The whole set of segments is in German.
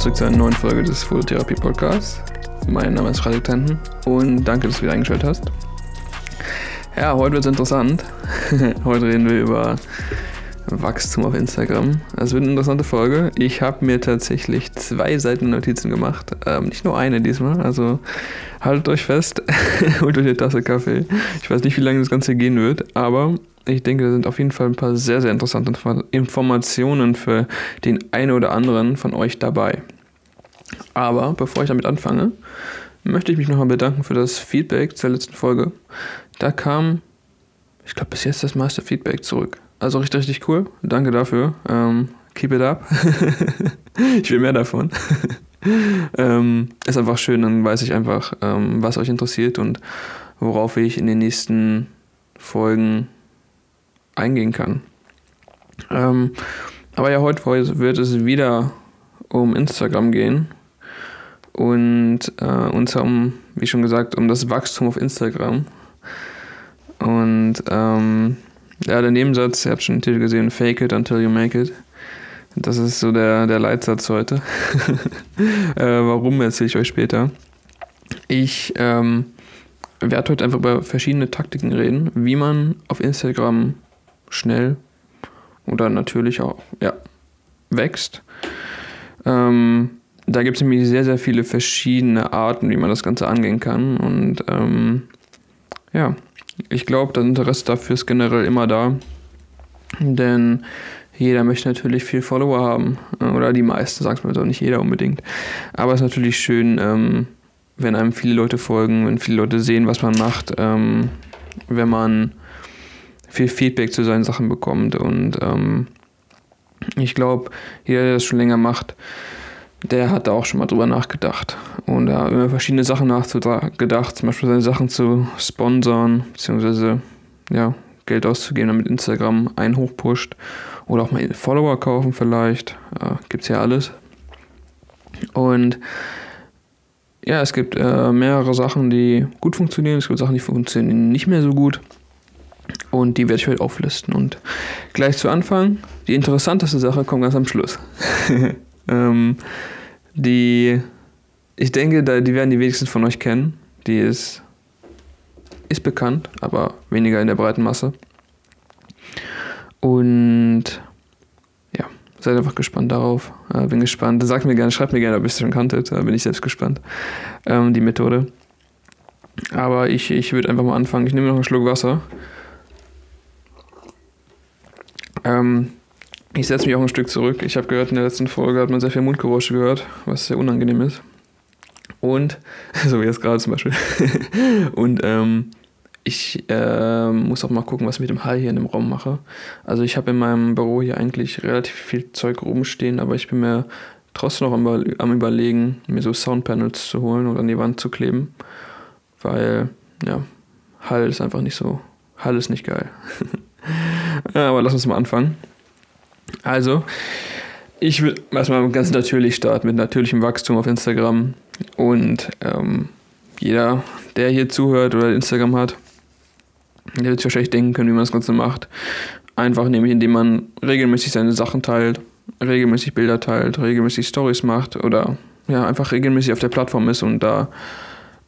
Zurück zu einer neuen Folge des Fototherapie Podcasts. Mein Name ist Frederik Tenten und danke, dass du wieder eingeschaltet hast. Ja, heute wird es interessant. heute reden wir über Wachstum auf Instagram. Es wird eine interessante Folge. Ich habe mir tatsächlich zwei Seiten Notizen gemacht. Ähm, nicht nur eine diesmal. Also haltet euch fest, holt euch eine Tasse Kaffee. Ich weiß nicht, wie lange das Ganze gehen wird, aber ich denke, da sind auf jeden Fall ein paar sehr, sehr interessante Informationen für den einen oder anderen von euch dabei. Aber bevor ich damit anfange, möchte ich mich nochmal bedanken für das Feedback zur letzten Folge. Da kam, ich glaube, bis jetzt das meiste Feedback zurück. Also richtig, richtig cool. Danke dafür. Ähm, keep it up. ich will mehr davon. ähm, ist einfach schön, dann weiß ich einfach, ähm, was euch interessiert und worauf ich in den nächsten Folgen eingehen kann. Ähm, aber ja, heute wird es wieder um Instagram gehen und äh, uns um, wie schon gesagt, um das Wachstum auf Instagram. Und ähm, ja, der Nebensatz, ihr habt schon natürlich gesehen, fake it until you make it. Das ist so der, der Leitsatz heute. äh, warum erzähle ich euch später. Ich ähm, werde heute einfach über verschiedene Taktiken reden, wie man auf Instagram schnell oder natürlich auch ja, wächst. Ähm, da gibt es nämlich sehr, sehr viele verschiedene Arten, wie man das Ganze angehen kann. Und ähm, ja, ich glaube, das Interesse dafür ist generell immer da. Denn jeder möchte natürlich viel Follower haben. Oder die meisten, sag's mal so, nicht jeder unbedingt. Aber es ist natürlich schön, ähm, wenn einem viele Leute folgen, wenn viele Leute sehen, was man macht, ähm, wenn man viel Feedback zu seinen Sachen bekommt. Und ähm, ich glaube, jeder, der das schon länger macht, der hat da auch schon mal drüber nachgedacht. Und er hat über verschiedene Sachen nachgedacht, zum Beispiel seine Sachen zu sponsern, beziehungsweise ja, Geld auszugeben, damit Instagram einen hochpusht. Oder auch mal Follower kaufen vielleicht. Äh, Gibt es ja alles. Und ja, es gibt äh, mehrere Sachen, die gut funktionieren. Es gibt Sachen, die funktionieren nicht mehr so gut. Und die werde ich heute auflisten. Und gleich zu Anfang, die interessanteste Sache kommt ganz am Schluss. ähm, die, ich denke, die werden die wenigsten von euch kennen. Die ist, ist bekannt, aber weniger in der breiten Masse. Und ja, seid einfach gespannt darauf. Äh, bin gespannt. Sagt mir gerne, schreibt mir gerne, ob ihr es schon kanntet. Da bin ich selbst gespannt. Ähm, die Methode. Aber ich, ich würde einfach mal anfangen. Ich nehme noch einen Schluck Wasser. Ähm, ich setze mich auch ein Stück zurück. Ich habe gehört, in der letzten Folge hat man sehr viel Mundgeräusche gehört, was sehr unangenehm ist. Und, so wie jetzt gerade zum Beispiel. Und ähm, ich äh, muss auch mal gucken, was ich mit dem Hall hier in dem Raum mache. Also ich habe in meinem Büro hier eigentlich relativ viel Zeug rumstehen, aber ich bin mir trotzdem noch am, am überlegen, mir so Soundpanels zu holen oder an die Wand zu kleben. Weil, ja, Hall ist einfach nicht so, Hall ist nicht geil. Aber lass uns mal anfangen. Also, ich will erstmal ganz natürlich starten mit natürlichem Wachstum auf Instagram. Und ähm, jeder, der hier zuhört oder Instagram hat, der wird sich wahrscheinlich denken können, wie man das Ganze macht. Einfach nämlich, indem man regelmäßig seine Sachen teilt, regelmäßig Bilder teilt, regelmäßig Stories macht oder ja, einfach regelmäßig auf der Plattform ist und da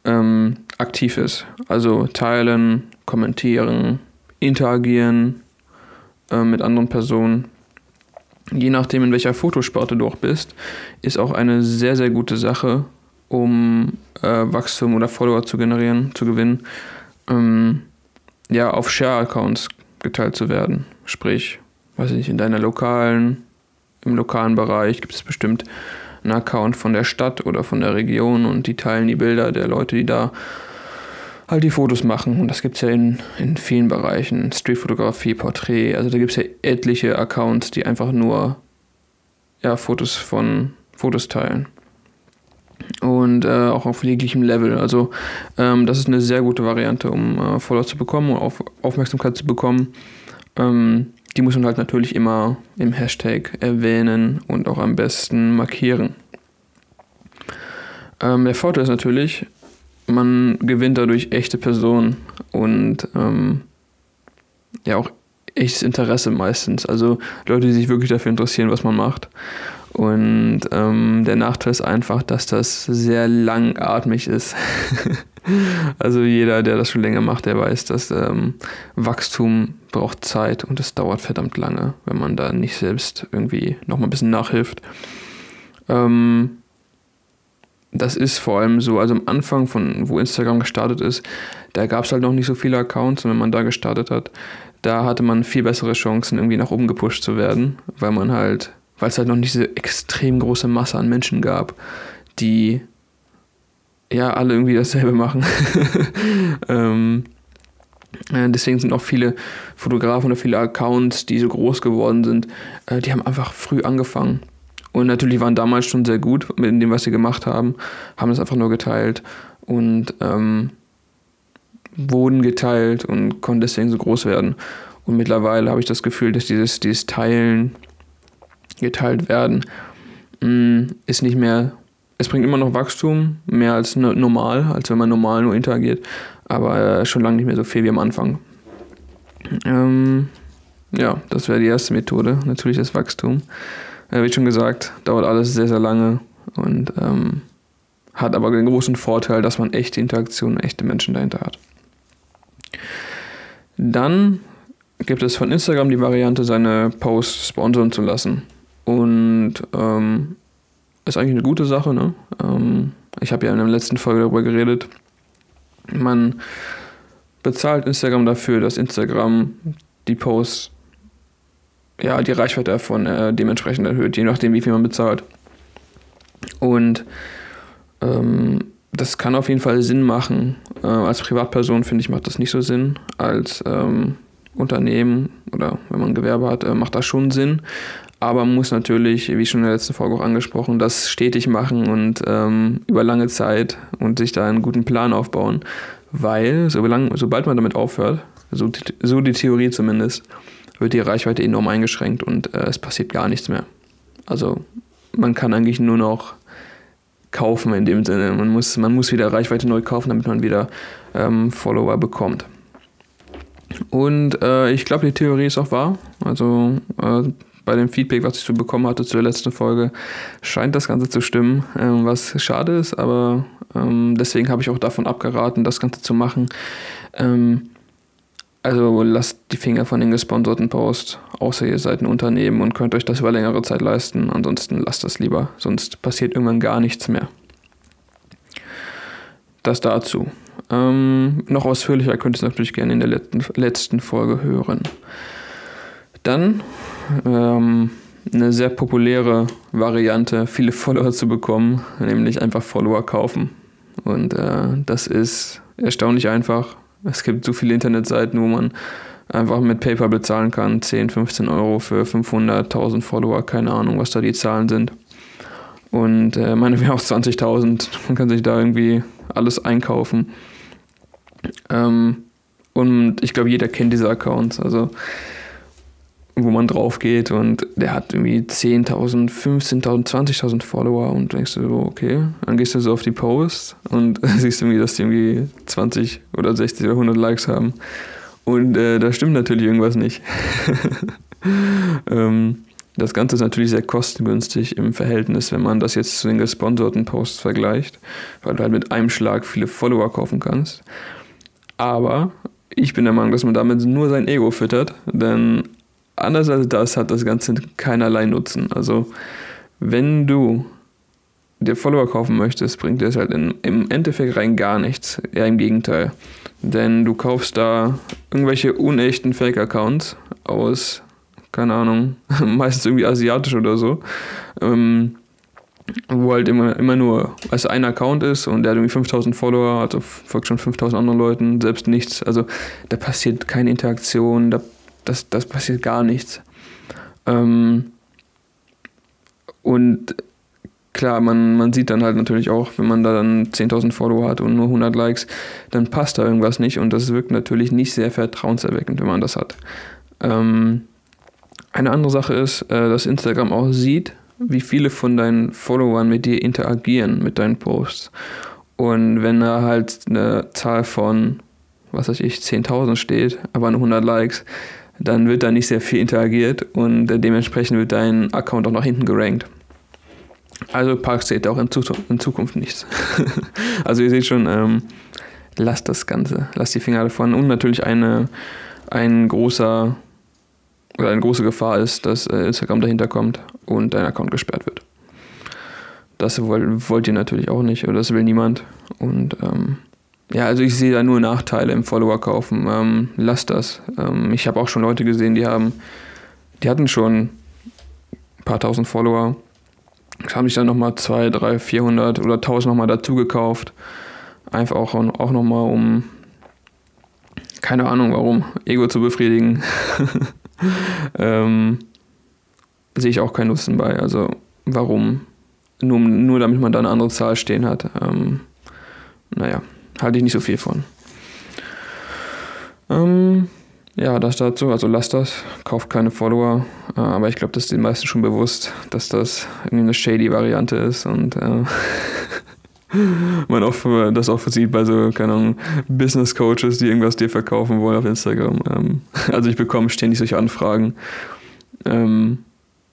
ähm, aktiv ist. Also teilen, kommentieren, interagieren äh, mit anderen Personen. Je nachdem, in welcher Fotosparte du auch bist, ist auch eine sehr, sehr gute Sache, um äh, Wachstum oder Follower zu generieren, zu gewinnen, ähm, ja, auf Share-Accounts geteilt zu werden. Sprich, weiß ich nicht, in deiner lokalen, im lokalen Bereich gibt es bestimmt einen Account von der Stadt oder von der Region und die teilen die Bilder der Leute, die da halt die Fotos machen. Und das gibt es ja in, in vielen Bereichen. Streetfotografie, Porträt. Also da gibt es ja etliche Accounts, die einfach nur ja, Fotos von Fotos teilen. Und äh, auch auf jeglichem Level. Also ähm, das ist eine sehr gute Variante, um äh, Follower zu bekommen und auf Aufmerksamkeit zu bekommen. Ähm, die muss man halt natürlich immer im Hashtag erwähnen und auch am besten markieren. Ähm, der Vorteil ist natürlich, man gewinnt dadurch echte Personen und ähm, ja auch echtes Interesse meistens. Also Leute, die sich wirklich dafür interessieren, was man macht. Und ähm, der Nachteil ist einfach, dass das sehr langatmig ist. also jeder, der das schon länger macht, der weiß, dass ähm, Wachstum braucht Zeit und es dauert verdammt lange, wenn man da nicht selbst irgendwie nochmal ein bisschen nachhilft. Ähm, das ist vor allem so, also am Anfang von, wo Instagram gestartet ist, da gab es halt noch nicht so viele Accounts und wenn man da gestartet hat, da hatte man viel bessere Chancen, irgendwie nach oben gepusht zu werden, weil man halt, weil es halt noch nicht diese extrem große Masse an Menschen gab, die ja alle irgendwie dasselbe machen. ähm, äh, deswegen sind auch viele Fotografen oder viele Accounts, die so groß geworden sind, äh, die haben einfach früh angefangen und natürlich waren damals schon sehr gut mit dem, was sie gemacht haben, haben das einfach nur geteilt und ähm, wurden geteilt und konnten deswegen so groß werden. Und mittlerweile habe ich das Gefühl, dass dieses, dieses Teilen, geteilt werden, mm, ist nicht mehr, es bringt immer noch Wachstum, mehr als normal, als wenn man normal nur interagiert, aber äh, schon lange nicht mehr so viel wie am Anfang. Ähm, ja, das wäre die erste Methode, natürlich das Wachstum. Äh, wie schon gesagt, dauert alles sehr, sehr lange und ähm, hat aber den großen Vorteil, dass man echte Interaktionen, echte Menschen dahinter hat. Dann gibt es von Instagram die Variante, seine Posts sponsern zu lassen. Und ähm, ist eigentlich eine gute Sache. Ne? Ähm, ich habe ja in der letzten Folge darüber geredet. Man bezahlt Instagram dafür, dass Instagram die Posts ja, die Reichweite davon äh, dementsprechend erhöht, je nachdem, wie viel man bezahlt. Und ähm, das kann auf jeden Fall Sinn machen. Äh, als Privatperson finde ich, macht das nicht so Sinn. Als ähm, Unternehmen oder wenn man ein Gewerbe hat, äh, macht das schon Sinn. Aber man muss natürlich, wie schon in der letzten Folge auch angesprochen, das stetig machen und ähm, über lange Zeit und sich da einen guten Plan aufbauen. Weil, sobald man damit aufhört, so, so die Theorie zumindest, wird die Reichweite enorm eingeschränkt und äh, es passiert gar nichts mehr. Also man kann eigentlich nur noch kaufen in dem Sinne. Man muss, man muss wieder Reichweite neu kaufen, damit man wieder ähm, Follower bekommt. Und äh, ich glaube, die Theorie ist auch wahr. Also äh, bei dem Feedback, was ich so bekommen hatte zur letzten Folge, scheint das Ganze zu stimmen, ähm, was schade ist, aber ähm, deswegen habe ich auch davon abgeraten, das Ganze zu machen. Ähm, also lasst die Finger von den gesponserten Posts, außer ihr seid ein Unternehmen und könnt euch das über längere Zeit leisten. Ansonsten lasst das lieber, sonst passiert irgendwann gar nichts mehr. Das dazu. Ähm, noch ausführlicher könnt ihr es natürlich gerne in der letzten, letzten Folge hören. Dann ähm, eine sehr populäre Variante, viele Follower zu bekommen, nämlich einfach Follower kaufen. Und äh, das ist erstaunlich einfach es gibt so viele Internetseiten, wo man einfach mit PayPal bezahlen kann. 10, 15 Euro für 500.000 Follower, keine Ahnung, was da die Zahlen sind. Und äh, meine wäre auch 20.000. Man kann sich da irgendwie alles einkaufen. Ähm, und ich glaube, jeder kennt diese Accounts. Also wo man drauf geht und der hat irgendwie 10.000, 15.000, 20.000 Follower und denkst du so, okay, dann gehst du so auf die Posts und siehst irgendwie, dass die irgendwie 20 oder 60 oder 100 Likes haben und äh, da stimmt natürlich irgendwas nicht. ähm, das Ganze ist natürlich sehr kostengünstig im Verhältnis, wenn man das jetzt zu den gesponserten Posts vergleicht, weil du halt mit einem Schlag viele Follower kaufen kannst. Aber ich bin der Meinung, dass man damit nur sein Ego füttert, denn anders als das hat das Ganze keinerlei Nutzen. Also wenn du dir Follower kaufen möchtest, bringt dir das halt in, im Endeffekt rein gar nichts. Eher im Gegenteil. Denn du kaufst da irgendwelche unechten Fake-Accounts aus, keine Ahnung, meistens irgendwie asiatisch oder so. Ähm, wo halt immer, immer nur als ein Account ist und der hat irgendwie 5000 Follower, also folgt schon 5000 anderen Leuten, selbst nichts. Also da passiert keine Interaktion, da das, das passiert gar nichts. Ähm, und klar, man, man sieht dann halt natürlich auch, wenn man da dann 10.000 Follower hat und nur 100 Likes, dann passt da irgendwas nicht und das wirkt natürlich nicht sehr vertrauenserweckend, wenn man das hat. Ähm, eine andere Sache ist, äh, dass Instagram auch sieht, wie viele von deinen Followern mit dir interagieren, mit deinen Posts. Und wenn da halt eine Zahl von, was weiß ich, 10.000 steht, aber nur 100 Likes, dann wird da nicht sehr viel interagiert und dementsprechend wird dein Account auch nach hinten gerankt. Also Park seht auch in, in Zukunft nichts. also ihr seht schon, ähm, lasst das Ganze, lasst die Finger davon. Und natürlich eine, ein großer oder eine große Gefahr ist, dass äh, Instagram dahinter kommt und dein Account gesperrt wird. Das wollt, wollt ihr natürlich auch nicht oder das will niemand. Und ähm, ja, also ich sehe da nur Nachteile im Follower kaufen. Ähm, lasst das. Ähm, ich habe auch schon Leute gesehen, die haben, die hatten schon ein paar tausend Follower, haben sich dann nochmal 2, 3, 400 oder 1000 nochmal dazu gekauft. Einfach auch, auch nochmal, um, keine Ahnung warum, Ego zu befriedigen. ähm, sehe ich auch keinen Nutzen bei. Also warum? Nur, nur damit man da eine andere Zahl stehen hat. Ähm, naja, halte ich nicht so viel von. Ähm, ja, das dazu. Also lasst das, kauft keine Follower. Äh, aber ich glaube, das ist den meisten schon bewusst, dass das irgendwie eine shady Variante ist und äh, man auch das auch sieht bei so, keine Ahnung, Business Coaches, die irgendwas dir verkaufen wollen auf Instagram. Ähm, also ich bekomme ständig solche Anfragen. Ähm,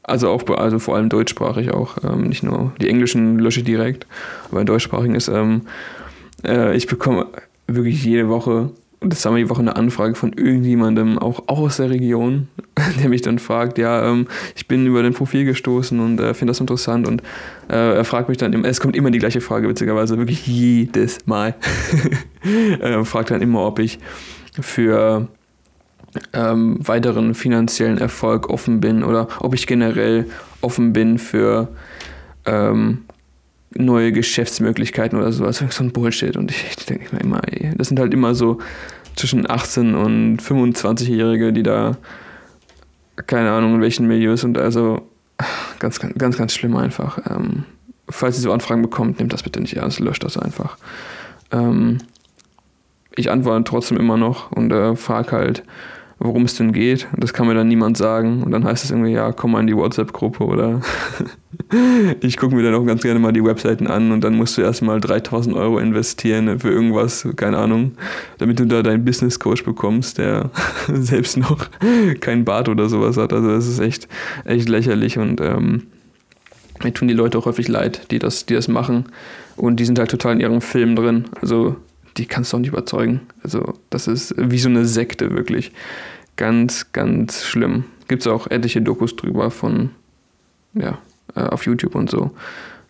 also auch, also vor allem deutschsprachig auch, ähm, nicht nur die englischen lösche ich direkt, aber in deutschsprachigen ist, ähm, äh, ich bekomme wirklich jede Woche und das haben wir die Woche eine Anfrage von irgendjemandem, auch, aus der Region, der mich dann fragt, ja, ähm, ich bin über dein Profil gestoßen und äh, finde das interessant und äh, er fragt mich dann immer, es kommt immer die gleiche Frage, witzigerweise, wirklich jedes Mal. er fragt dann immer, ob ich für ähm, weiteren finanziellen Erfolg offen bin oder ob ich generell offen bin für ähm, neue Geschäftsmöglichkeiten oder sowas. So ein Bullshit. Und ich, ich denke mir immer, ey, das sind halt immer so zwischen 18 und 25-Jährige, die da, keine Ahnung, in welchen Milieus und also ganz, ganz, ganz, schlimm einfach. Ähm, falls ihr so Anfragen bekommt, nehmt das bitte nicht ernst, löscht das einfach. Ähm, ich antworte trotzdem immer noch und äh, frage halt, worum es denn geht. Das kann mir dann niemand sagen. Und dann heißt es irgendwie, ja, komm mal in die WhatsApp-Gruppe oder ich gucke mir dann auch ganz gerne mal die Webseiten an und dann musst du erstmal 3000 Euro investieren für irgendwas, keine Ahnung, damit du da deinen Business Coach bekommst, der selbst noch kein Bart oder sowas hat. Also das ist echt, echt lächerlich und ähm, mir tun die Leute auch häufig leid, die das, die das machen. Und die sind halt total in ihrem Film drin. Also die kannst du auch nicht überzeugen. Also das ist wie so eine Sekte wirklich. Ganz, ganz schlimm. Gibt es auch etliche Dokus drüber von, ja, äh, auf YouTube und so.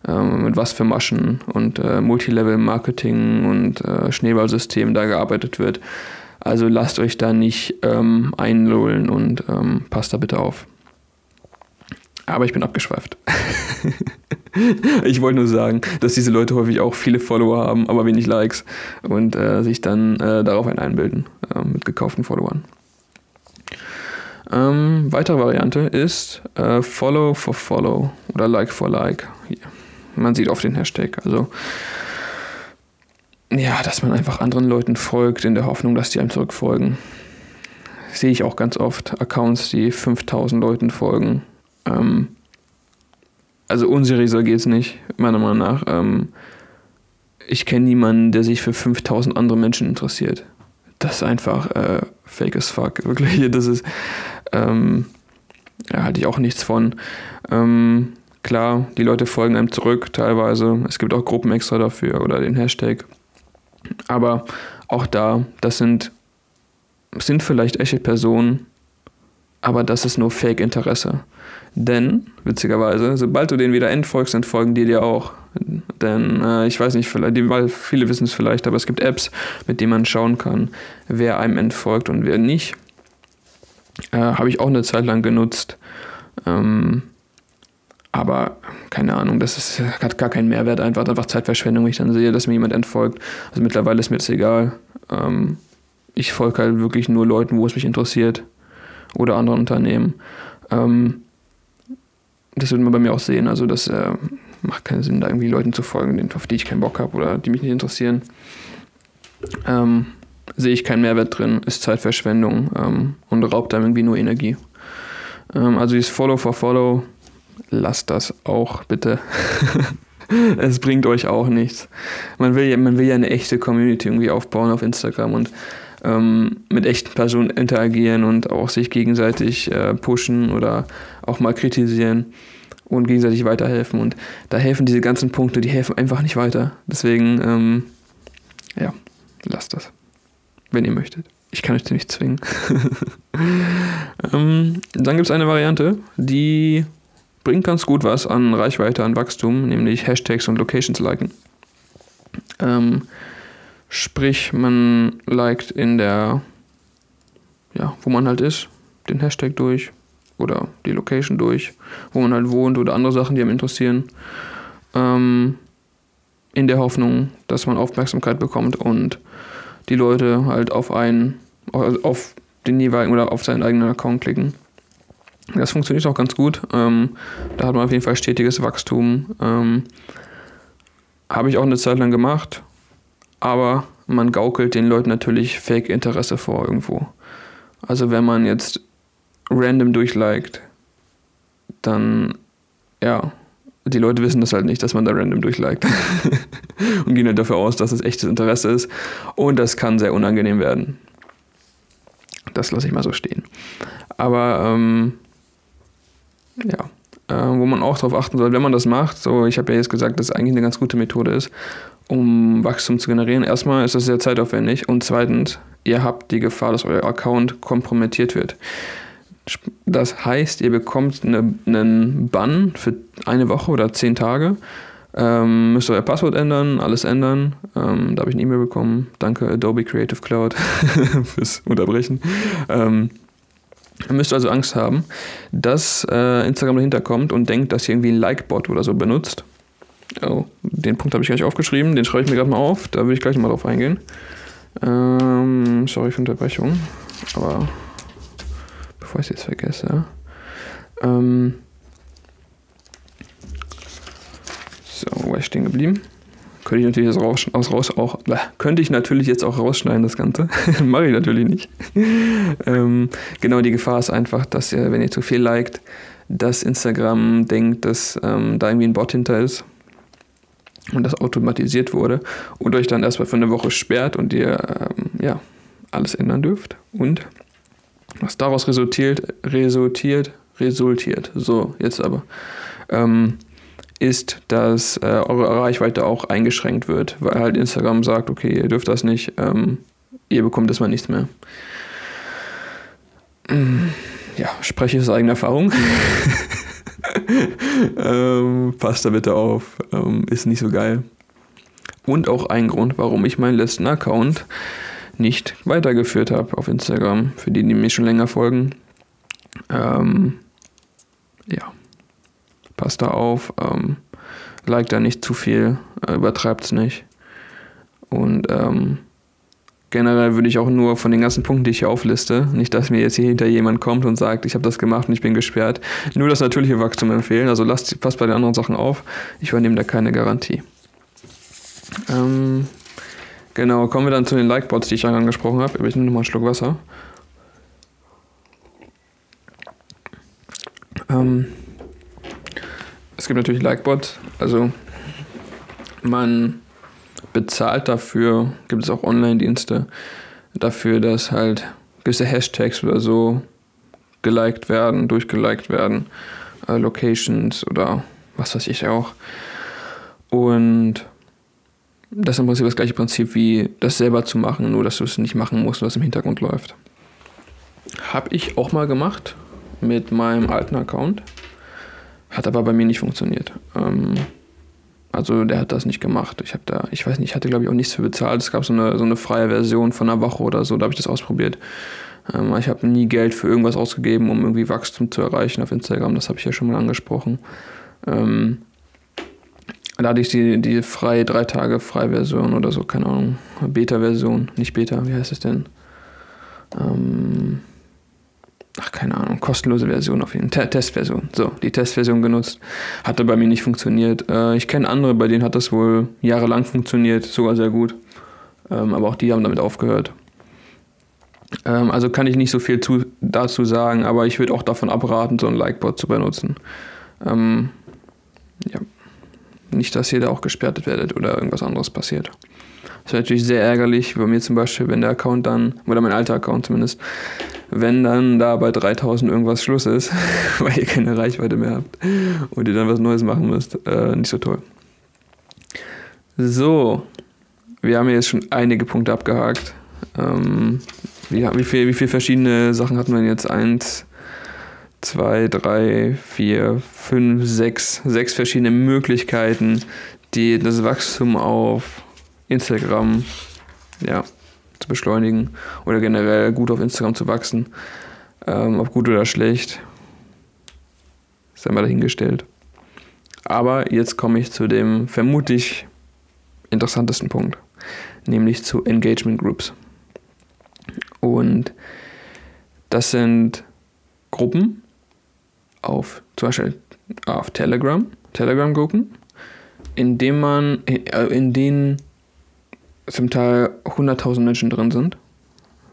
Ähm, mit was für Maschen und äh, Multilevel-Marketing und äh, Schneeballsystemen da gearbeitet wird. Also lasst euch da nicht ähm, einlullen und ähm, passt da bitte auf. Aber ich bin abgeschweift. ich wollte nur sagen, dass diese Leute häufig auch viele Follower haben, aber wenig Likes und äh, sich dann äh, darauf ein einbilden äh, mit gekauften Followern. Ähm, weitere Variante ist äh, Follow for Follow oder Like for Like. Hier. Man sieht auf den Hashtag. Also ja, dass man einfach anderen Leuten folgt in der Hoffnung, dass die einem zurückfolgen. Sehe ich auch ganz oft Accounts, die 5000 Leuten folgen. Ähm, also unseriöser geht es nicht, meiner Meinung nach. Ähm, ich kenne niemanden, der sich für 5000 andere Menschen interessiert. Das ist einfach äh, fake as fuck, wirklich. Das ist, ähm, ja, halte ich auch nichts von. Ähm, klar, die Leute folgen einem zurück teilweise. Es gibt auch Gruppen extra dafür oder den Hashtag. Aber auch da, das sind, sind vielleicht echte Personen, aber das ist nur Fake-Interesse. Denn, witzigerweise, sobald du denen wieder entfolgst, entfolgen die dir auch. Denn äh, ich weiß nicht, vielleicht, viele wissen es vielleicht, aber es gibt Apps, mit denen man schauen kann, wer einem entfolgt und wer nicht. Äh, Habe ich auch eine Zeit lang genutzt. Ähm, aber keine Ahnung, das ist, hat gar keinen Mehrwert, einfach, einfach Zeitverschwendung, wenn ich dann sehe, dass mir jemand entfolgt. Also mittlerweile ist mir das egal. Ähm, ich folge halt wirklich nur Leuten, wo es mich interessiert oder anderen Unternehmen. Ähm, das wird man bei mir auch sehen. Also das äh, macht keinen Sinn, da irgendwie Leuten zu folgen, auf die ich keinen Bock habe oder die mich nicht interessieren. Ähm, sehe ich keinen Mehrwert drin, ist Zeitverschwendung ähm, und raubt einem irgendwie nur Energie. Ähm, also dieses Follow for Follow, lasst das auch bitte. es bringt euch auch nichts. Man will, ja, man will ja eine echte Community irgendwie aufbauen auf Instagram und ähm, mit echten Personen interagieren und auch sich gegenseitig äh, pushen oder auch mal kritisieren. und gegenseitig weiterhelfen. Und da helfen diese ganzen Punkte, die helfen einfach nicht weiter. Deswegen, ähm, ja, lasst das, wenn ihr möchtet. Ich kann euch zu nicht zwingen. ähm, dann gibt es eine Variante, die bringt ganz gut was an Reichweite, an Wachstum, nämlich Hashtags und Locations liken. Ähm, sprich, man liked in der, ja, wo man halt ist, den Hashtag durch oder die Location durch, wo man halt wohnt oder andere Sachen, die einem interessieren. Ähm, in der Hoffnung, dass man Aufmerksamkeit bekommt und die Leute halt auf einen, auf den jeweiligen oder auf seinen eigenen Account klicken. Das funktioniert auch ganz gut. Ähm, da hat man auf jeden Fall stetiges Wachstum. Ähm, Habe ich auch eine Zeit lang gemacht, aber man gaukelt den Leuten natürlich Fake-Interesse vor irgendwo. Also wenn man jetzt random durchliked, dann ja, die Leute wissen das halt nicht, dass man da random durchliked und gehen halt dafür aus, dass es echtes Interesse ist und das kann sehr unangenehm werden. Das lasse ich mal so stehen. Aber ähm, ja, äh, wo man auch darauf achten soll, wenn man das macht, so ich habe ja jetzt gesagt, dass es eigentlich eine ganz gute Methode ist, um Wachstum zu generieren. Erstmal ist das sehr zeitaufwendig und zweitens, ihr habt die Gefahr, dass euer Account kompromittiert wird. Das heißt, ihr bekommt eine, einen Bann für eine Woche oder zehn Tage. Ähm, müsst euer Passwort ändern, alles ändern. Ähm, da habe ich eine E-Mail bekommen. Danke Adobe Creative Cloud fürs Unterbrechen. Ähm, Ihr müsst also Angst haben, dass äh, Instagram dahinter kommt und denkt, dass ihr irgendwie ein Like-Bot oder so benutzt. Oh, den Punkt habe ich gleich aufgeschrieben, den schreibe ich mir gerade mal auf, da will ich gleich mal drauf eingehen. Ähm, sorry für Unterbrechung, aber bevor ich es jetzt vergesse. Ähm, so, wo war ich stehen geblieben? Könnte ich natürlich jetzt raus, aus, raus auch, äh, könnte ich natürlich jetzt auch rausschneiden, das Ganze. Mache ich natürlich nicht. ähm, genau, die Gefahr ist einfach, dass ihr, wenn ihr zu viel liked, dass Instagram denkt, dass ähm, da irgendwie ein Bot hinter ist und das automatisiert wurde und euch dann erstmal für eine Woche sperrt und ihr ähm, ja, alles ändern dürft. Und was daraus resultiert, resultiert, resultiert. So, jetzt aber. Ähm, ist, dass äh, eure Reichweite auch eingeschränkt wird, weil halt Instagram sagt, okay, ihr dürft das nicht, ähm, ihr bekommt erstmal nichts mehr. Ja, spreche ich aus eigener Erfahrung. ähm, passt da bitte auf, ähm, ist nicht so geil. Und auch ein Grund, warum ich meinen letzten Account nicht weitergeführt habe auf Instagram, für die, die mir schon länger folgen. Ähm, ja passt da auf, ähm, liked da nicht zu viel, äh, übertreibt es nicht. Und ähm, generell würde ich auch nur von den ganzen Punkten, die ich hier aufliste, nicht, dass mir jetzt hier hinter jemand kommt und sagt, ich habe das gemacht und ich bin gesperrt, nur das natürliche Wachstum empfehlen. Also lasst, passt bei den anderen Sachen auf. Ich übernehme da keine Garantie. Ähm, genau, kommen wir dann zu den Likebots, die ich angesprochen habe. Ich nehme nochmal einen Schluck Wasser. Ähm, es gibt natürlich Likebots, also man bezahlt dafür, gibt es auch Online-Dienste, dafür, dass halt gewisse Hashtags oder so geliked werden, durchgeliked werden, äh, Locations oder was weiß ich auch. Und das ist im Prinzip das gleiche Prinzip wie das selber zu machen, nur dass du es nicht machen musst, was im Hintergrund läuft. Habe ich auch mal gemacht mit meinem alten Account. Hat aber bei mir nicht funktioniert. Ähm, also der hat das nicht gemacht. Ich habe da, ich weiß nicht, ich hatte glaube ich auch nichts für bezahlt. Es gab so eine, so eine freie Version von einer Woche oder so, da habe ich das ausprobiert. Ähm, ich habe nie Geld für irgendwas ausgegeben, um irgendwie Wachstum zu erreichen auf Instagram. Das habe ich ja schon mal angesprochen. Ähm, da hatte ich die, die freie, drei Tage freie Version oder so, keine Ahnung, Beta-Version, nicht Beta, wie heißt es denn? Ähm, ach keine Ahnung, kostenlose Version auf jeden Fall, Testversion. So, die Testversion genutzt. Hatte bei mir nicht funktioniert. Äh, ich kenne andere, bei denen hat das wohl jahrelang funktioniert, sogar sehr gut. Ähm, aber auch die haben damit aufgehört. Ähm, also kann ich nicht so viel zu, dazu sagen, aber ich würde auch davon abraten, so ein Likebot zu benutzen. Ähm, ja. Nicht, dass ihr da auch gesperrt werdet oder irgendwas anderes passiert. Das wäre natürlich sehr ärgerlich, bei mir zum Beispiel, wenn der Account dann, oder mein alter Account zumindest, wenn dann da bei 3000 irgendwas Schluss ist, weil ihr keine Reichweite mehr habt und ihr dann was Neues machen müsst, äh, nicht so toll. So, wir haben jetzt schon einige Punkte abgehakt. Ähm, wie, wie, viel, wie viele verschiedene Sachen hatten wir jetzt? Eins, zwei, drei, vier, fünf, sechs, sechs verschiedene Möglichkeiten, die das Wachstum auf Instagram ja, zu beschleunigen oder generell gut auf Instagram zu wachsen. Ähm, ob gut oder schlecht, ist einmal dahingestellt. Aber jetzt komme ich zu dem vermutlich interessantesten Punkt, nämlich zu Engagement Groups. Und das sind Gruppen auf zum Beispiel auf Telegram, Telegram-Gruppen, in denen man, äh, in denen zum Teil 100.000 Menschen drin sind.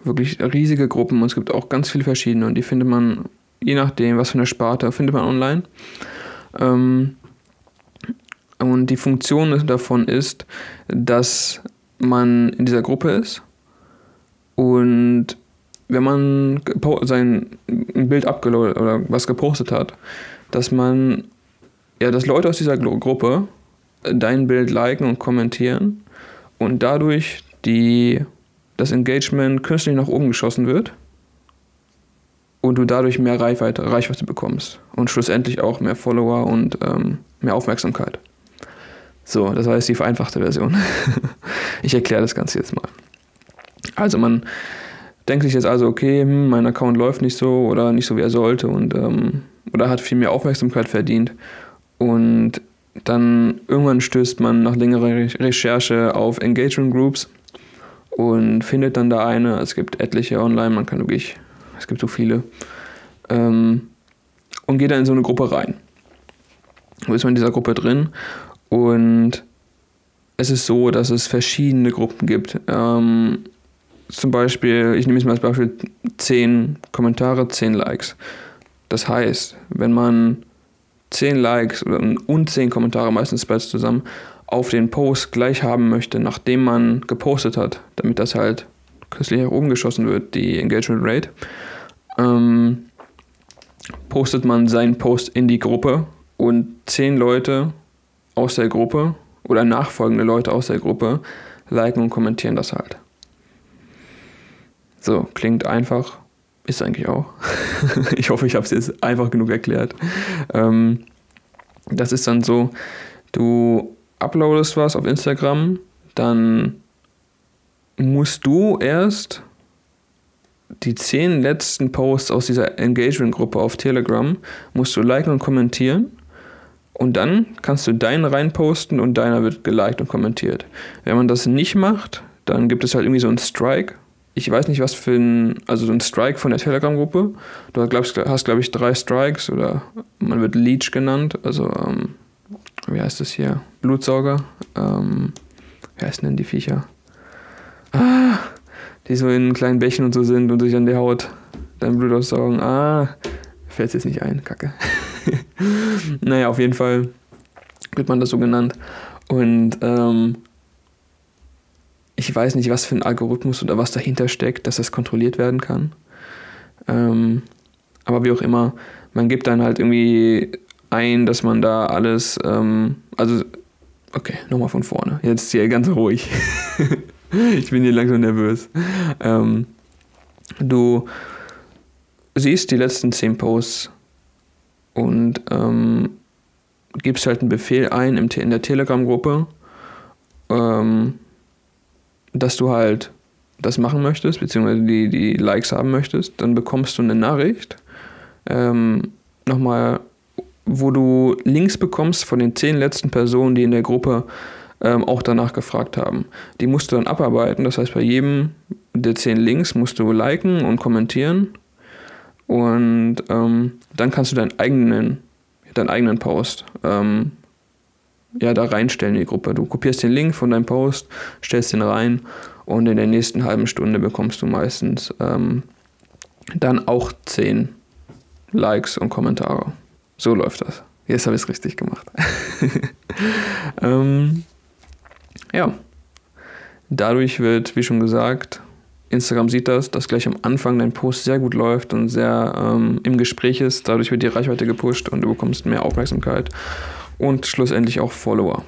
Wirklich riesige Gruppen und es gibt auch ganz viele verschiedene und die findet man, je nachdem, was für eine Sparte, findet man online. Ähm, und die Funktion davon ist, dass man in dieser Gruppe ist und wenn man sein Bild abgeloadet oder was gepostet hat, dass man, ja, dass Leute aus dieser Gruppe dein Bild liken und kommentieren und dadurch die, das Engagement künstlich nach oben geschossen wird und du dadurch mehr Reichweite, Reichweite bekommst und schlussendlich auch mehr Follower und ähm, mehr Aufmerksamkeit. So, das jetzt die vereinfachte Version. ich erkläre das Ganze jetzt mal. Also man denkt sich jetzt also, okay, hm, mein Account läuft nicht so oder nicht so, wie er sollte und ähm, oder hat viel mehr Aufmerksamkeit verdient. Und dann irgendwann stößt man nach längerer Recherche auf Engagement Groups und findet dann da eine. Es gibt etliche online, man kann wirklich, es gibt so viele. Ähm, und geht dann in so eine Gruppe rein. Wo ist man in dieser Gruppe drin? Und es ist so, dass es verschiedene Gruppen gibt. Ähm, zum Beispiel, ich nehme jetzt mal als Beispiel 10 Kommentare, 10 Likes. Das heißt, wenn man 10 Likes und 10 Kommentare, meistens beides zusammen, auf den Post gleich haben möchte, nachdem man gepostet hat, damit das halt künstlich nach oben geschossen wird, die Engagement Rate, ähm, postet man seinen Post in die Gruppe und 10 Leute aus der Gruppe oder nachfolgende Leute aus der Gruppe liken und kommentieren das halt. So, klingt einfach, ist eigentlich auch. ich hoffe, ich habe es jetzt einfach genug erklärt. Ähm, das ist dann so, du uploadest was auf Instagram, dann musst du erst die zehn letzten Posts aus dieser Engagement-Gruppe auf Telegram musst du liken und kommentieren und dann kannst du deinen reinposten und deiner wird geliked und kommentiert. Wenn man das nicht macht, dann gibt es halt irgendwie so einen Strike. Ich weiß nicht, was für ein, also so ein Strike von der Telegram-Gruppe. Du glaubst, hast, glaube ich, drei Strikes oder man wird Leech genannt, also, ähm, wie heißt das hier? Blutsauger. Ähm, wie heißen denn die Viecher? Ah, die so in kleinen Bächen und so sind und sich an der Haut dein Blut aussaugen. Ah, fällt jetzt nicht ein, kacke. naja, auf jeden Fall wird man das so genannt. Und ähm, ich weiß nicht, was für ein Algorithmus oder was dahinter steckt, dass das kontrolliert werden kann. Ähm, aber wie auch immer, man gibt dann halt irgendwie ein, dass man da alles, ähm, also, okay, nochmal von vorne. Jetzt hier ganz ruhig. ich bin hier langsam nervös. Ähm, du siehst die letzten zehn Posts und ähm, gibst halt einen Befehl ein in der Telegram-Gruppe, ähm, dass du halt das machen möchtest, beziehungsweise die, die Likes haben möchtest, dann bekommst du eine Nachricht, ähm, nochmal, wo du Links bekommst von den zehn letzten Personen, die in der Gruppe ähm, auch danach gefragt haben. Die musst du dann abarbeiten, das heißt, bei jedem der zehn Links musst du liken und kommentieren und ähm, dann kannst du deinen eigenen, deinen eigenen Post ähm, ja, da reinstellen in die Gruppe. Du kopierst den Link von deinem Post, stellst den rein und in der nächsten halben Stunde bekommst du meistens ähm, dann auch 10 Likes und Kommentare. So läuft das. Jetzt habe ich es richtig gemacht. ähm, ja, dadurch wird, wie schon gesagt, Instagram sieht das, dass gleich am Anfang dein Post sehr gut läuft und sehr ähm, im Gespräch ist. Dadurch wird die Reichweite gepusht und du bekommst mehr Aufmerksamkeit und schlussendlich auch Follower.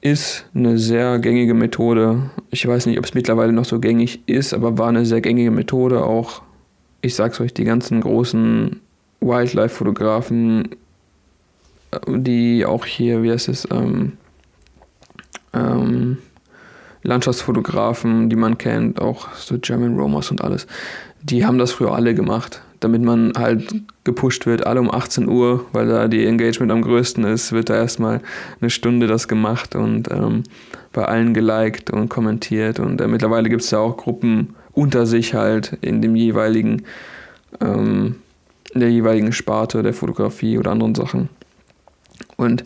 Ist eine sehr gängige Methode. Ich weiß nicht, ob es mittlerweile noch so gängig ist, aber war eine sehr gängige Methode. Auch, ich sag's euch, die ganzen großen Wildlife-Fotografen, äh, die auch hier, wie heißt es, ähm, ähm, Landschaftsfotografen, die man kennt, auch so German Romers und alles, die haben das früher alle gemacht, damit man halt gepusht wird, alle um 18 Uhr, weil da die Engagement am größten ist, wird da erstmal eine Stunde das gemacht und ähm, bei allen geliked und kommentiert und äh, mittlerweile gibt es ja auch Gruppen unter sich halt in dem jeweiligen, ähm, in der jeweiligen Sparte der Fotografie oder anderen Sachen. Und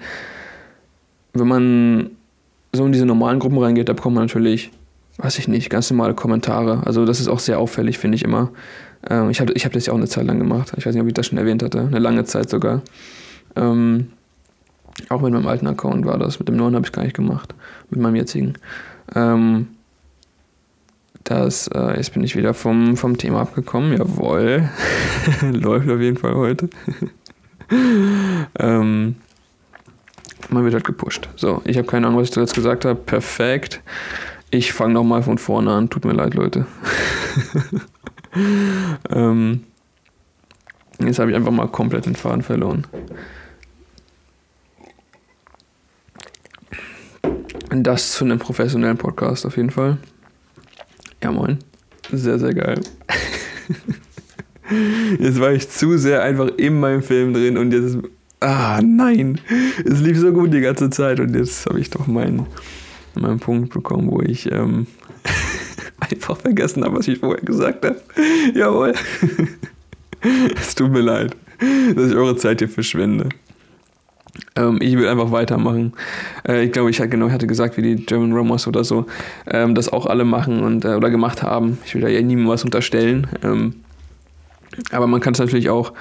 wenn man so in diese normalen Gruppen reingeht, da bekommt man natürlich, weiß ich nicht, ganz normale Kommentare. Also das ist auch sehr auffällig, finde ich immer. Ähm, ich habe ich hab das ja auch eine Zeit lang gemacht. Ich weiß nicht, ob ich das schon erwähnt hatte. Eine lange Zeit sogar. Ähm, auch mit meinem alten Account war das. Mit dem neuen habe ich gar nicht gemacht. Mit meinem jetzigen. Ähm, das, äh, jetzt bin ich wieder vom, vom Thema abgekommen. Jawohl. Läuft auf jeden Fall heute. ähm, man wird halt gepusht. So, ich habe keine Ahnung, was ich zuletzt gesagt habe. Perfekt. Ich fange nochmal von vorne an. Tut mir leid, Leute. ähm, jetzt habe ich einfach mal komplett den Faden verloren. Das zu einem professionellen Podcast auf jeden Fall. Ja, moin. Sehr, sehr geil. Jetzt war ich zu sehr einfach in meinem Film drin und jetzt ist Ah, nein. Es lief so gut die ganze Zeit und jetzt habe ich doch meinen, meinen Punkt bekommen, wo ich ähm, einfach vergessen habe, was ich vorher gesagt habe. Jawohl. es tut mir leid, dass ich eure Zeit hier verschwende. Ähm, ich will einfach weitermachen. Äh, ich glaube, ich hatte, genau, hatte gesagt, wie die German Romers oder so ähm, das auch alle machen und, äh, oder gemacht haben. Ich will da ja niemandem was unterstellen. Ähm, aber man kann es natürlich auch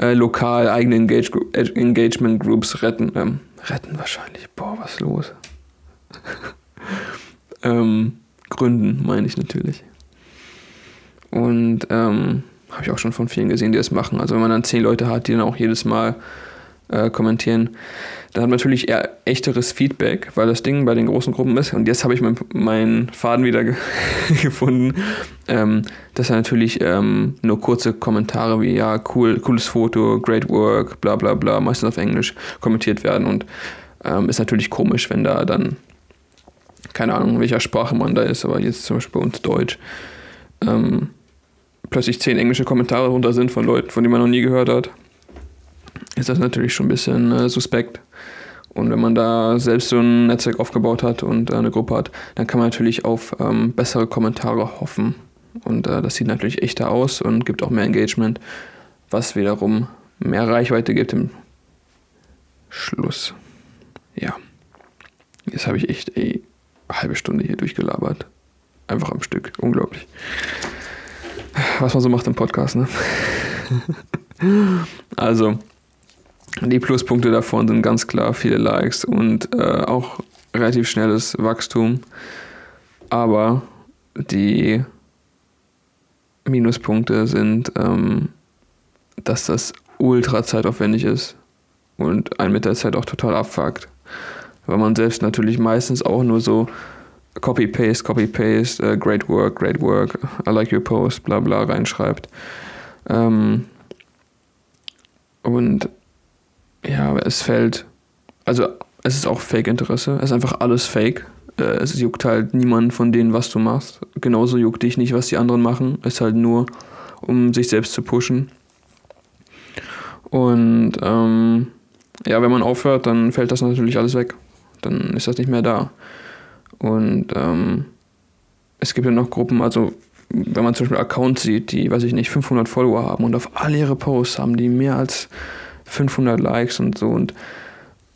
äh, lokal eigene Engage Engagement Groups retten. Ähm, retten wahrscheinlich. Boah, was ist los? ähm, gründen, meine ich natürlich. Und ähm, habe ich auch schon von vielen gesehen, die das machen. Also wenn man dann zehn Leute hat, die dann auch jedes Mal äh, kommentieren, dann hat man natürlich eher echteres Feedback, weil das Ding bei den großen Gruppen ist. Und jetzt habe ich meinen mein Faden wieder ge gefunden, ähm, dass er natürlich ähm, nur kurze Kommentare wie ja, cool, cooles Foto, great work, bla bla bla, meistens auf Englisch kommentiert werden. Und ähm, ist natürlich komisch, wenn da dann, keine Ahnung, in welcher Sprache man da ist, aber jetzt zum Beispiel bei uns Deutsch, ähm, plötzlich zehn englische Kommentare runter sind von Leuten, von denen man noch nie gehört hat ist das natürlich schon ein bisschen äh, suspekt. Und wenn man da selbst so ein Netzwerk aufgebaut hat und äh, eine Gruppe hat, dann kann man natürlich auf ähm, bessere Kommentare hoffen. Und äh, das sieht natürlich echter aus und gibt auch mehr Engagement, was wiederum mehr Reichweite gibt im Schluss. Ja. Jetzt habe ich echt ey, halbe Stunde hier durchgelabert. Einfach am Stück. Unglaublich. Was man so macht im Podcast, ne? also, die Pluspunkte davon sind ganz klar viele Likes und äh, auch relativ schnelles Wachstum. Aber die Minuspunkte sind, ähm, dass das ultra zeitaufwendig ist und einen mit der Zeit auch total abfuckt. Weil man selbst natürlich meistens auch nur so Copy-Paste, Copy-Paste, uh, great work, great work, I like your post, bla bla reinschreibt. Ähm, und ja, es fällt, also es ist auch Fake-Interesse, es ist einfach alles Fake. Äh, es juckt halt niemand von denen, was du machst. Genauso juckt dich nicht, was die anderen machen. Es ist halt nur, um sich selbst zu pushen. Und ähm, ja, wenn man aufhört, dann fällt das natürlich alles weg. Dann ist das nicht mehr da. Und ähm, es gibt ja noch Gruppen, also wenn man zum Beispiel Accounts sieht, die, weiß ich nicht, 500 Follower haben und auf alle ihre Posts haben die mehr als 500 Likes und so und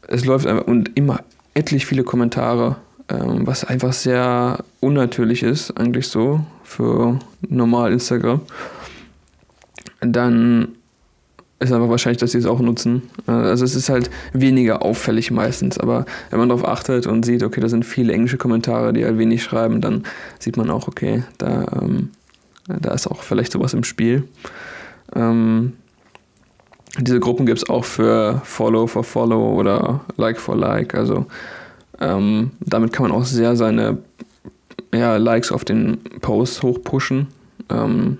es läuft einfach und immer etlich viele Kommentare, ähm, was einfach sehr unnatürlich ist, eigentlich so für normal Instagram. Dann ist einfach wahrscheinlich, dass sie es auch nutzen. Äh, also es ist halt weniger auffällig meistens, aber wenn man darauf achtet und sieht, okay, da sind viele englische Kommentare, die halt wenig schreiben, dann sieht man auch, okay, da, ähm, da ist auch vielleicht sowas im Spiel. Ähm, diese Gruppen gibt es auch für Follow for Follow oder Like for Like. Also ähm, damit kann man auch sehr seine ja, Likes auf den Posts hochpushen. Ähm,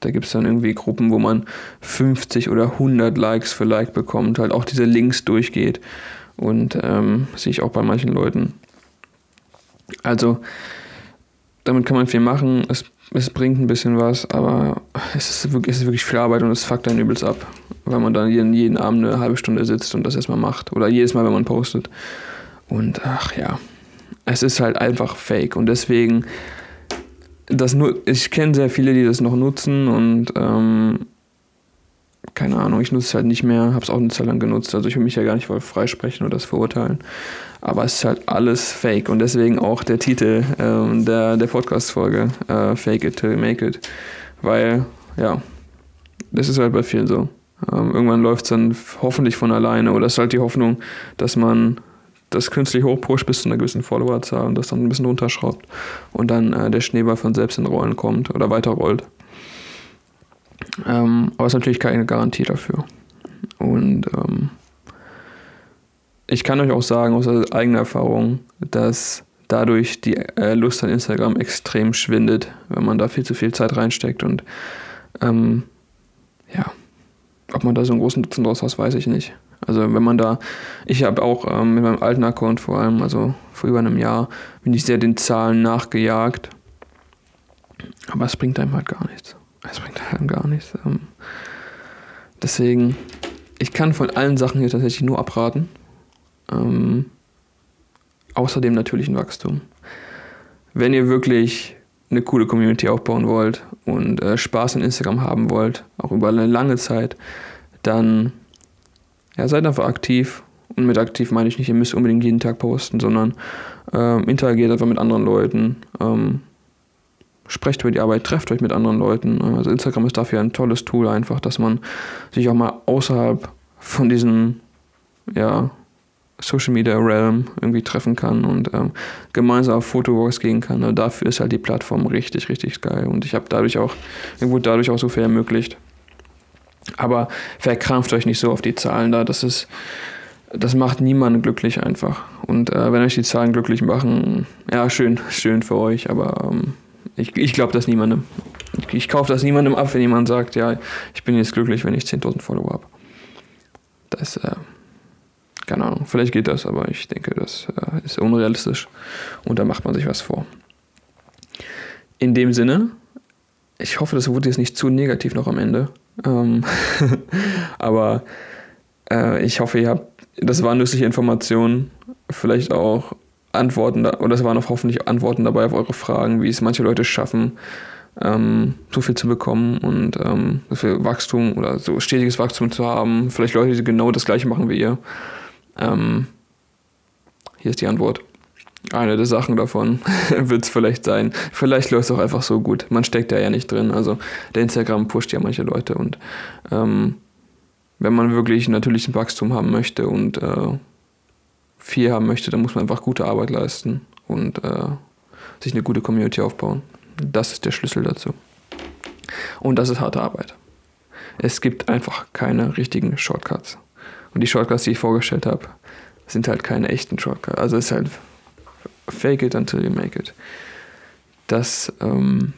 da gibt es dann irgendwie Gruppen, wo man 50 oder 100 Likes für Like bekommt, halt auch diese Links durchgeht. Und ähm, sehe ich auch bei manchen Leuten. Also, damit kann man viel machen. Es, es bringt ein bisschen was, aber es ist, wirklich, es ist wirklich viel Arbeit und es fuckt dann übelst ab, weil man dann jeden, jeden Abend eine halbe Stunde sitzt und das erstmal macht. Oder jedes Mal, wenn man postet. Und ach ja, es ist halt einfach fake. Und deswegen das nur, ich kenne sehr viele, die das noch nutzen und ähm, keine Ahnung, ich nutze es halt nicht mehr, habe es auch eine Zeit lang genutzt, also ich will mich ja gar nicht voll freisprechen oder das verurteilen, aber es ist halt alles Fake und deswegen auch der Titel ähm, der, der Podcast-Folge, äh, Fake it till you make it, weil, ja, das ist halt bei vielen so. Ähm, irgendwann läuft es dann hoffentlich von alleine oder es ist halt die Hoffnung, dass man das künstlich hochpusht bis zu einer gewissen Followerzahl und das dann ein bisschen runterschraubt und dann äh, der Schneeball von selbst in Rollen kommt oder weiterrollt. Ähm, aber es ist natürlich keine Garantie dafür. Und ähm, ich kann euch auch sagen aus eigener Erfahrung, dass dadurch die äh, Lust an Instagram extrem schwindet, wenn man da viel zu viel Zeit reinsteckt und ähm, ja, ob man da so einen großen Nutzen draus hat, weiß ich nicht. Also wenn man da, ich habe auch ähm, mit meinem alten Account vor allem, also vor über einem Jahr, bin ich sehr den Zahlen nachgejagt. Aber es bringt einem halt gar nichts. Es bringt einem gar nichts. Ähm, deswegen, ich kann von allen Sachen hier tatsächlich nur abraten. Ähm, außer dem natürlichen Wachstum. Wenn ihr wirklich eine coole Community aufbauen wollt und äh, Spaß in Instagram haben wollt, auch über eine lange Zeit, dann ja, seid einfach aktiv. Und mit aktiv meine ich nicht, ihr müsst unbedingt jeden Tag posten, sondern ähm, interagiert einfach mit anderen Leuten. Ähm, sprecht über die Arbeit, trefft euch mit anderen Leuten. Also Instagram ist dafür ein tolles Tool einfach, dass man sich auch mal außerhalb von diesem ja, Social Media Realm irgendwie treffen kann und ähm, gemeinsam auf Fotowalks gehen kann. Also dafür ist halt die Plattform richtig, richtig geil. Und ich habe dadurch auch, irgendwo dadurch auch so viel ermöglicht. Aber verkrampft euch nicht so auf die Zahlen da. Das ist, das macht niemanden glücklich einfach. Und äh, wenn euch die Zahlen glücklich machen, ja, schön, schön für euch, aber ähm, ich, ich glaube das niemandem. Ich, ich kaufe das niemandem ab, wenn jemand sagt, ja, ich bin jetzt glücklich, wenn ich 10.000 Follower habe. Das, äh, keine Ahnung, vielleicht geht das, aber ich denke, das äh, ist unrealistisch und da macht man sich was vor. In dem Sinne, ich hoffe, das wurde jetzt nicht zu negativ noch am Ende. Ähm aber äh, ich hoffe, ihr habt, das waren nützliche Informationen, vielleicht auch Antworten, da, oder es waren auch hoffentlich Antworten dabei auf eure Fragen, wie es manche Leute schaffen, ähm, so viel zu bekommen und ähm, so viel Wachstum oder so stetiges Wachstum zu haben. Vielleicht Leute, die genau das gleiche machen wie ihr. Ähm, hier ist die Antwort. Eine der Sachen davon wird es vielleicht sein. Vielleicht läuft es auch einfach so gut. Man steckt da ja nicht drin. Also der Instagram pusht ja manche Leute und ähm, wenn man wirklich natürlichen Wachstum haben möchte und äh, viel haben möchte, dann muss man einfach gute Arbeit leisten und äh, sich eine gute Community aufbauen. Das ist der Schlüssel dazu. Und das ist harte Arbeit. Es gibt einfach keine richtigen Shortcuts. Und die Shortcuts, die ich vorgestellt habe, sind halt keine echten Shortcuts. Also es ist halt fake it until you make it. Das ähm,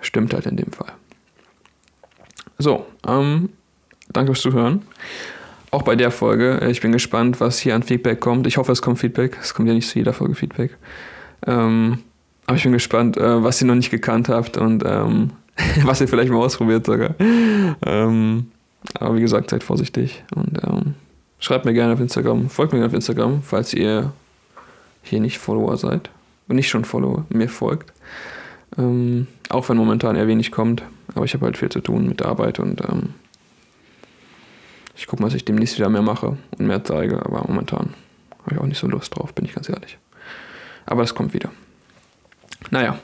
stimmt halt in dem Fall. So, ähm, danke fürs Zuhören. Auch bei der Folge. Ich bin gespannt, was hier an Feedback kommt. Ich hoffe, es kommt Feedback. Es kommt ja nicht zu jeder Folge Feedback. Ähm, aber ich bin gespannt, äh, was ihr noch nicht gekannt habt und ähm, was ihr vielleicht mal ausprobiert sogar. Ähm, aber wie gesagt, seid vorsichtig und ähm, schreibt mir gerne auf Instagram, folgt mir gerne auf Instagram, falls ihr hier nicht Follower seid und nicht schon Follower, mir folgt. Ähm, auch wenn momentan eher wenig kommt, aber ich habe halt viel zu tun mit der Arbeit und ähm, ich gucke mal, dass ich demnächst wieder mehr mache und mehr zeige, aber momentan habe ich auch nicht so Lust drauf, bin ich ganz ehrlich. Aber es kommt wieder. Naja,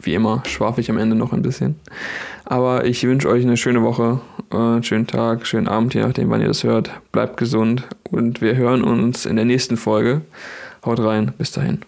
wie immer schwafe ich am Ende noch ein bisschen. Aber ich wünsche euch eine schöne Woche, äh, einen schönen Tag, schönen Abend, je nachdem, wann ihr das hört. Bleibt gesund und wir hören uns in der nächsten Folge. Haut rein, bis dahin.